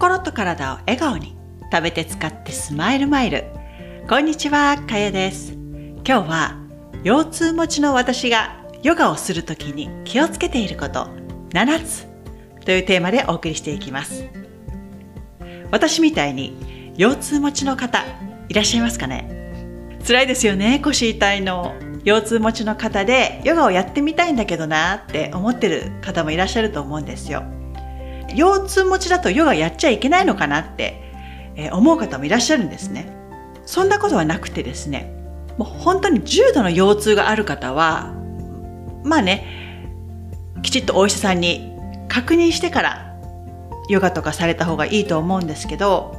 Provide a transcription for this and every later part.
心と体を笑顔に食べて使ってスマイルマイル。こんにちはかやです。今日は腰痛持ちの私がヨガをするときに気をつけていること。7つというテーマでお送りしていきます。私みたいに腰痛持ちの方いらっしゃいますかね？辛いですよね腰痛いの。腰痛持ちの方でヨガをやってみたいんだけどなって思ってる方もいらっしゃると思うんですよ。腰痛持ちだとヨガやっちゃいけないのかなって、え思う方もいらっしゃるんですね。そんなことはなくてですね、もう本当に重度の腰痛がある方は、まあね、きちっとお医者さんに確認してからヨガとかされた方がいいと思うんですけど、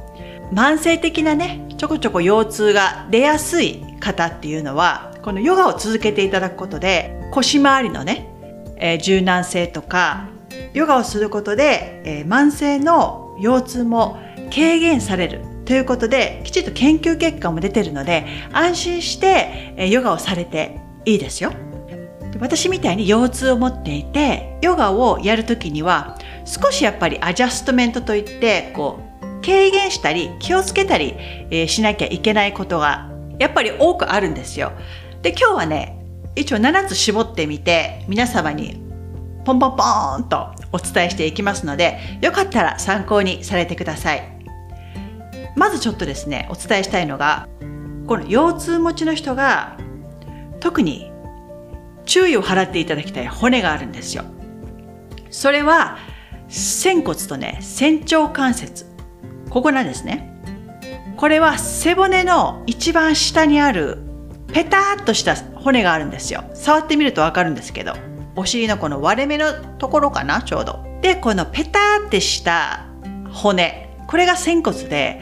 慢性的なね、ちょこちょこ腰痛が出やすい方っていうのは、このヨガを続けていただくことで、腰回りのね、えー、柔軟性とかヨガをすることで、えー、慢性の腰痛も軽減されるということで、きちっと研究結果も出てるので、安心して、えー、ヨガをされていいですよ。私みたいに腰痛を持っていて、ヨガをやるときには、少しやっぱりアジャストメントといって、こう、軽減したり、気をつけたり、えー、しなきゃいけないことが、やっぱり多くあるんですよ。で、今日はね、一応7つ絞ってみて、皆様にポンポンポーンとお伝えしていきますので、よかったら参考にされてください。まずちょっとですね、お伝えしたいのが、この腰痛持ちの人が特に注意を払っていただきたい骨があるんですよ。それは、仙骨とね、仙腸関節。ここなんですね。これは背骨の一番下にあるペターっとした骨があるんですよ。触ってみるとわかるんですけど。お尻のこの割れ目のところかなちょうど。でこのペターってした骨これが仙骨で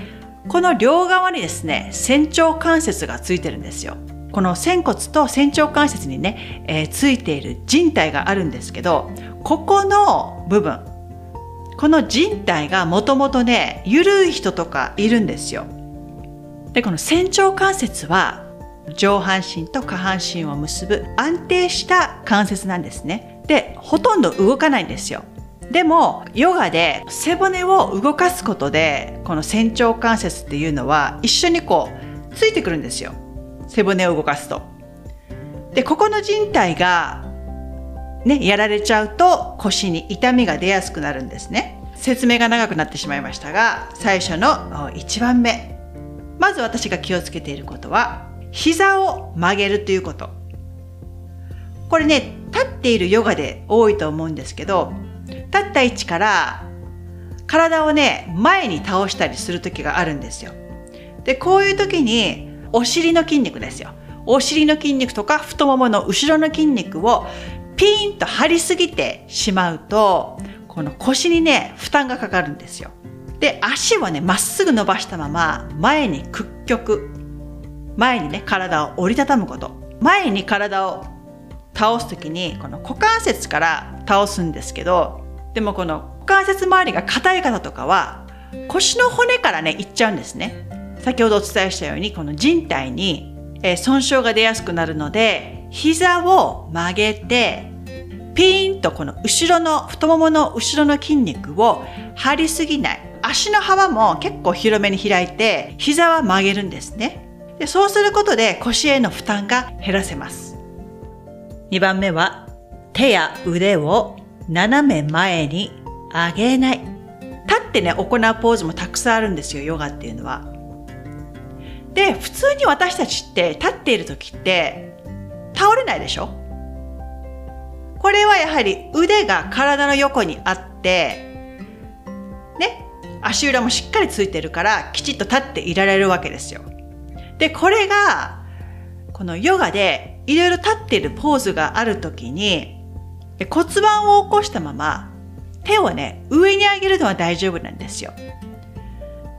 この両側にですね仙腸関節がついてるんですよ。この仙骨と仙腸関節にね、えー、ついている靭帯があるんですけどここの部分この靭帯がもともとね緩い人とかいるんですよ。でこの仙腸関節は上半身と下半身を結ぶ安定した関節なんですね。で、ほとんど動かないんですよ。でも、ヨガで背骨を動かすことで、この仙腸関節っていうのは一緒にこう、ついてくるんですよ。背骨を動かすと。で、ここの靭帯が、ね、やられちゃうと腰に痛みが出やすくなるんですね。説明が長くなってしまいましたが、最初の1番目。まず私が気をつけていることは、膝を曲げるということ。これね、立っているヨガで多いと思うんですけど、立った位置から体をね、前に倒したりする時があるんですよ。で、こういう時にお尻の筋肉ですよ。お尻の筋肉とか太ももの後ろの筋肉をピーンと張りすぎてしまうと、この腰にね、負担がかかるんですよ。で、足をね、まっすぐ伸ばしたまま前に屈曲前にね体を折りたたむこと。前に体を倒す時にこの股関節から倒すんですけどでもこの股関節周りが硬い方とかは腰の骨からねいっちゃうんですね。先ほどお伝えしたようにこの人体に、え損傷が出やすくなるので膝を曲げてピーンとこの後ろの太ももの後ろの筋肉を張りすぎない。足の幅も結構広めに開いて膝は曲げるんですね。でそうすることで腰への負担が減らせます。2番目は手や腕を斜め前に上げない。立ってね、行うポーズもたくさんあるんですよ、ヨガっていうのは。で、普通に私たちって立っている時って倒れないでしょ？これはやはり腕が体の横にあって、ね、足裏もしっかりついてるからきちっと立っていられるわけですよ。で、これが、このヨガでいろいろ立っているポーズがあるときに、骨盤を起こしたまま、手をね、上に上げるのは大丈夫なんですよ。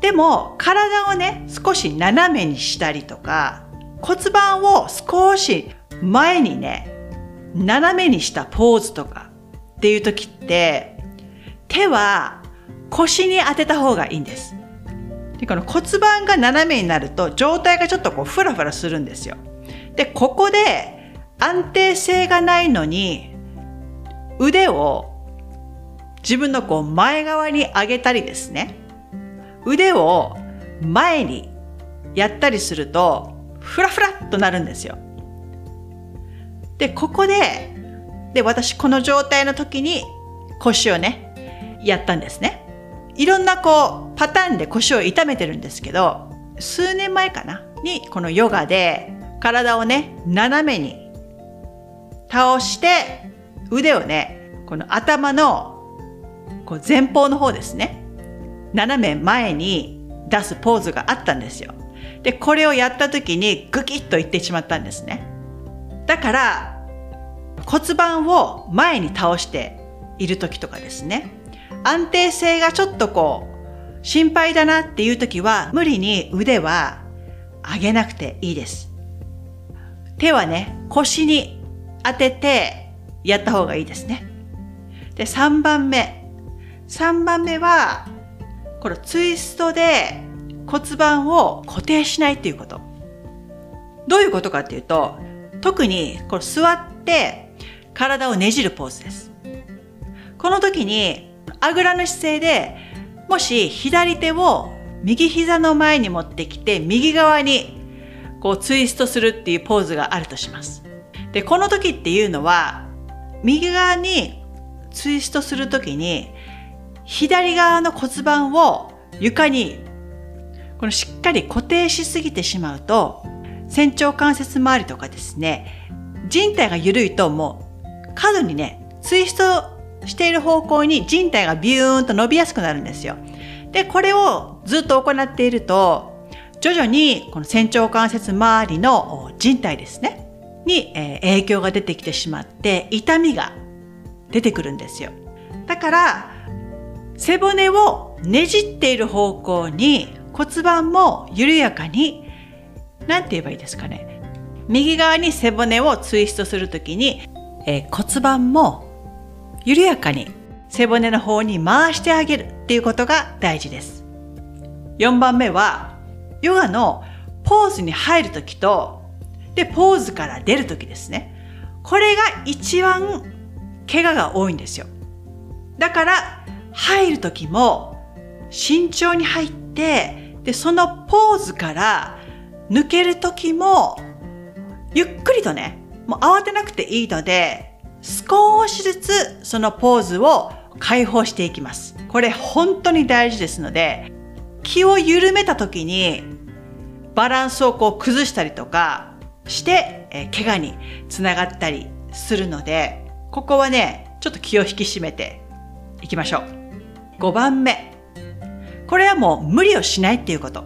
でも、体をね、少し斜めにしたりとか、骨盤を少し前にね、斜めにしたポーズとかっていう時って、手は腰に当てた方がいいんです。でこの骨盤が斜めになると上体がちょっとこうフラフラするんですよ。でここで安定性がないのに腕を自分のこう前側に上げたりですね腕を前にやったりすると、ふらふらっとなるんですよ。で、ここで、で、私この状態の時に腰をね、やったんですね。いろんなこう、パターンで腰を痛めてるんですけど、数年前かなに、このヨガで体をね、斜めに倒して、腕をね、この頭のこう前方の方ですね。斜め前に出すポーズがあったんですよ。で、これをやった時にグキッといってしまったんですね。だから、骨盤を前に倒している時とかですね。安定性がちょっとこう、心配だなっていう時は、無理に腕は上げなくていいです。手はね、腰に当ててやった方がいいですね。で、3番目。3番目は、このツイストで骨盤を固定しないっていうこと。どういうことかっていうと、特にこの座って体をねじるポーズです。この時にあぐらの姿勢でもし左手を右膝の前に持ってきて右側にこうツイストするっていうポーズがあるとします。で、この時っていうのは右側にツイストする時に左側の骨盤を床にこのしっかり固定しすぎてしまうと仙腸関節周りとかですね人体が緩いともう過度にねツイストしている方向に人体がビューンと伸びやすくなるんですよ。で、これをずっと行っていると、徐々にこの仙腸関節周りの人体ですね、に、影響が出てきてしまって、痛みが出てくるんですよ。だから、背骨をねじっている方向に骨盤も緩やかに、なんて言えばいいですかね。右側に背骨をツイストするときに、えー、骨盤も緩やかに背骨の方に回してあげるっていうことが大事です。4番目は、ヨガのポーズに入るときと、で、ポーズから出るときですね。これが一番怪我が多いんですよ。だから、入るときも慎重に入って、で、そのポーズから抜けるときも、ゆっくりとね、もう慌てなくていいので、少しずつそのポーズを解放していきます。これ本当に大事ですので、気を緩めた時にバランスをこう崩したりとかして、え怪我につながったりするので、ここはね、ちょっと気を引き締めていきましょう。5番目。これはもう無理をしないっていうこと。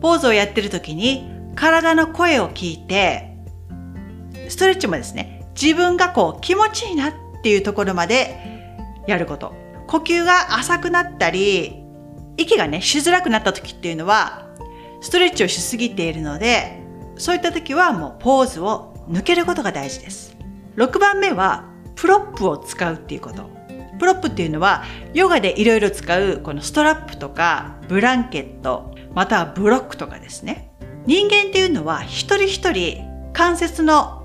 ポーズをやってる時に体の声を聞いて、ストレッチもですね、自分がこう気持ちいいなっていうところまでやること。呼吸が浅くなったり、息がね、しづらくなった時っていうのは、ストレッチをしすぎているので、そういった時はもうポーズを抜けることが大事です。6番目は、プロップを使うっていうこと。プロップっていうのは、ヨガでいろいろ使う、このストラップとか、ブランケット、またはブロックとかですね。人間っていうのは、一人一人関節の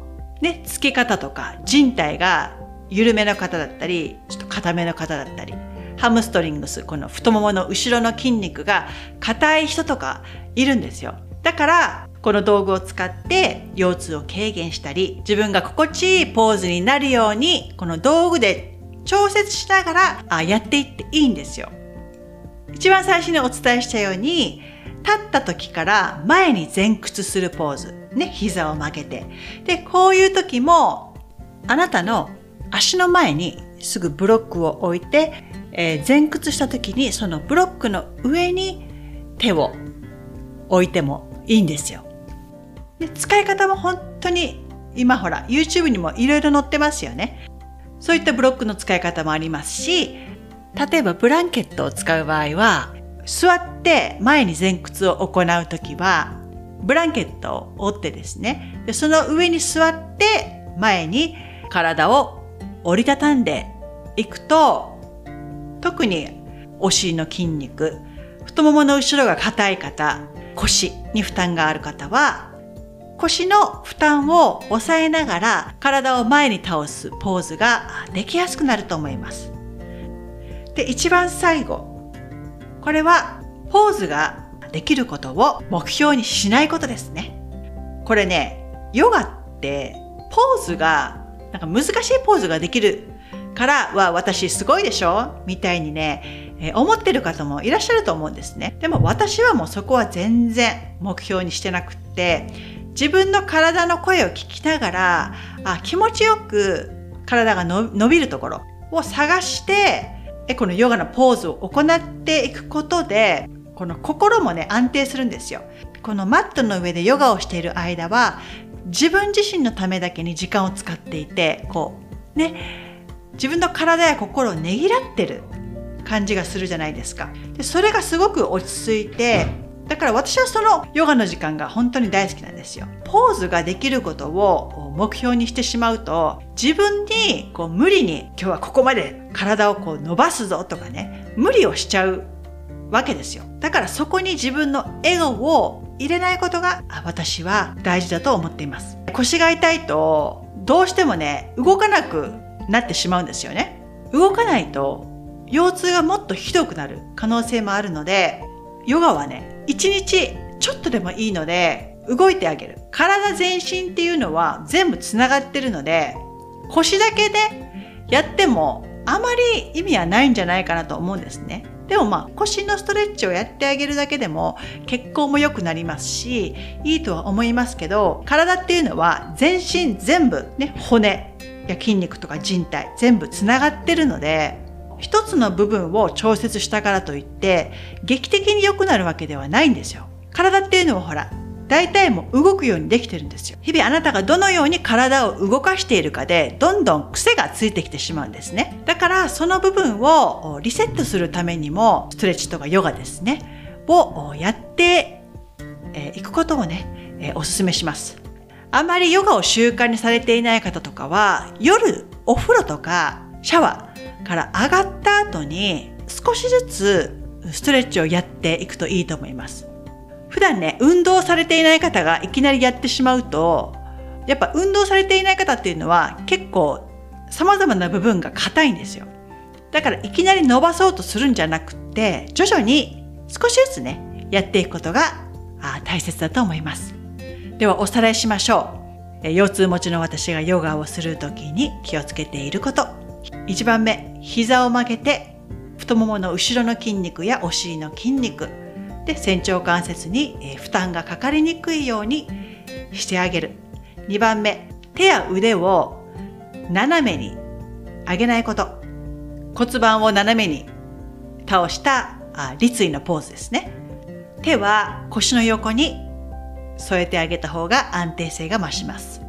ね、付け方とか人体が緩めの方だったり、ちょっと硬めの方だったり、ハムストリングス、この太ももの後ろの筋肉が硬い人とかいるんですよ。だから、この道具を使って腰痛を軽減したり、自分が心地いいポーズになるように、この道具で調節しながらあやっていっていいんですよ。一番最初にお伝えしたように、立った時から前に前屈するポーズ。ね、膝を曲げて。で、こういう時も、あなたの足の前にすぐブロックを置いて、えー、前屈した時にそのブロックの上に手を置いてもいいんですよ。で使い方も本当に今ほら YouTube にもいろいろ載ってますよね。そういったブロックの使い方もありますし、例えばブランケットを使う場合は座って前に前屈を行うときは、ブランケットを折ってですね、でその上に座って前に体を折りたたんでいくと、特にお尻の筋肉、太ももの後ろが硬い方、腰に負担がある方は、腰の負担を抑えながら体を前に倒すポーズができやすくなると思います。で、一番最後、これはポーズができることを目標にしないことですね。これね、ヨガってポーズが、なんか難しいポーズができるからは私すごいでしょ？みたいにね、えー、思ってる方もいらっしゃると思うんですね。でも私はもうそこは全然目標にしてなくって、自分の体の声を聞きながら、あ気持ちよく体が伸びるところを探して、このヨガのポーズを行っていくことで、この心もね、安定するんですよ。このマットの上でヨガをしている間は、自分自身のためだけに時間を使っていて、こう、ね、自分の体や心をねぎらってる感じがするじゃないですか。でそれがすごく落ち着いて、だから私はそのヨガの時間が本当に大好きなんですよ。ポーズができることを目標にしてしまうと、自分にこう無理に今日はここまで体をこう伸ばすぞとかね、無理をしちゃうわけですよ。だからそこに自分の笑顔を入れないことが私は大事だと思っています。腰が痛いとどうしてもね、動かなくなってしまうんですよね。動かないと腰痛がもっとひどくなる可能性もあるので、ヨガはね、一日ちょっとでもいいので動いてあげる。体全身っていうのは全部つながってるので、腰だけでやってもあまり意味はないんじゃないかなと思うんですね。でもまあ腰のストレッチをやってあげるだけでも血行も良くなりますしいいとは思いますけど体っていうのは全身全部ね骨や筋肉とか人体全部つながってるので一つの部分を調節したからといって劇的に良くなるわけではないんですよ。体っていうのはほら大体も動くようにできてるんですよ。日々あなたがどのように体を動かしているかで、どんどん癖がついてきてしまうんですね。だからその部分をリセットするためにも、ストレッチとかヨガですね、をやっていくことをね、お勧めします。あまりヨガを習慣にされていない方とかは、夜お風呂とかシャワーから上がった後に少しずつストレッチをやっていくといいと思います。普段ね、運動されていない方がいきなりやってしまうと、やっぱ運動されていない方っていうのは結構様々な部分が硬いんですよ。だからいきなり伸ばそうとするんじゃなくって、徐々に少しずつね、やっていくことが大切だと思います。ではおさらいしましょう。腰痛持ちの私がヨガをするときに気をつけていること。1番目、膝を曲げて太ももの後ろの筋肉やお尻の筋肉、で仙腸関節に、負担がかかりにくいようにしてあげる。2番目手や腕を斜めに上げないこと。骨盤を斜めに倒した立位のポーズですね。手は腰の横に添えてあげた方が安定性が増します。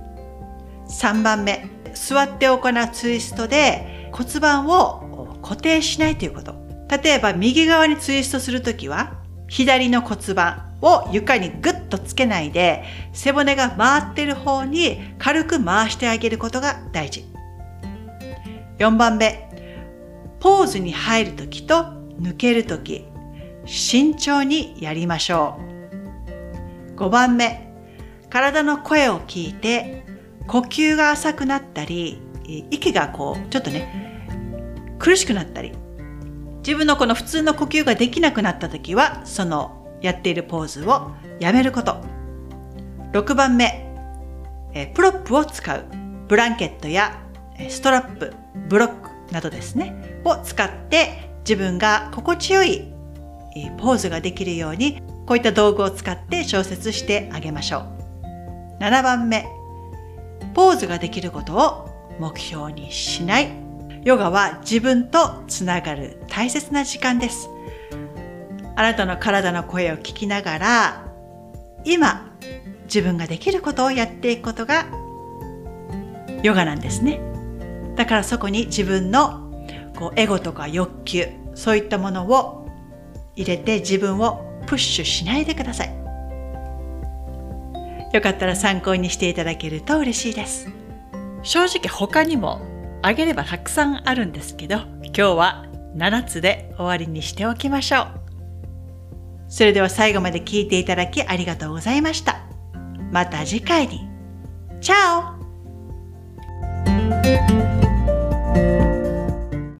3番目座って行うツイストで骨盤を固定しないということ。例えば右側にツイストするときは左の骨盤を床にグッとつけないで背骨が回ってる方に軽く回してあげることが大事。4番目、ポーズに入るときと抜けるとき、慎重にやりましょう。5番目、体の声を聞いて呼吸が浅くなったり、息がこう、ちょっとね、苦しくなったり、自分のこの普通の呼吸ができなくなった時はそのやっているポーズをやめること。6番目えプロップを使う。ブランケットやストラップブロックなどですね。を使って自分が心地よいポーズができるようにこういった道具を使って調節してあげましょう。7番目ポーズができることを目標にしない。ヨガは自分とつながる大切な時間です。あなたの体の声を聞きながら、今、自分ができることをやっていくことがヨガなんですね。だからそこに自分のこうエゴとか欲求、そういったものを入れて自分をプッシュしないでください。よかったら参考にしていただけると嬉しいです。正直他にもあげればたくさんあるんですけど、今日は7つで終わりにしておきましょう。それでは最後まで聞いていただきありがとうございました。また次回に。チャオ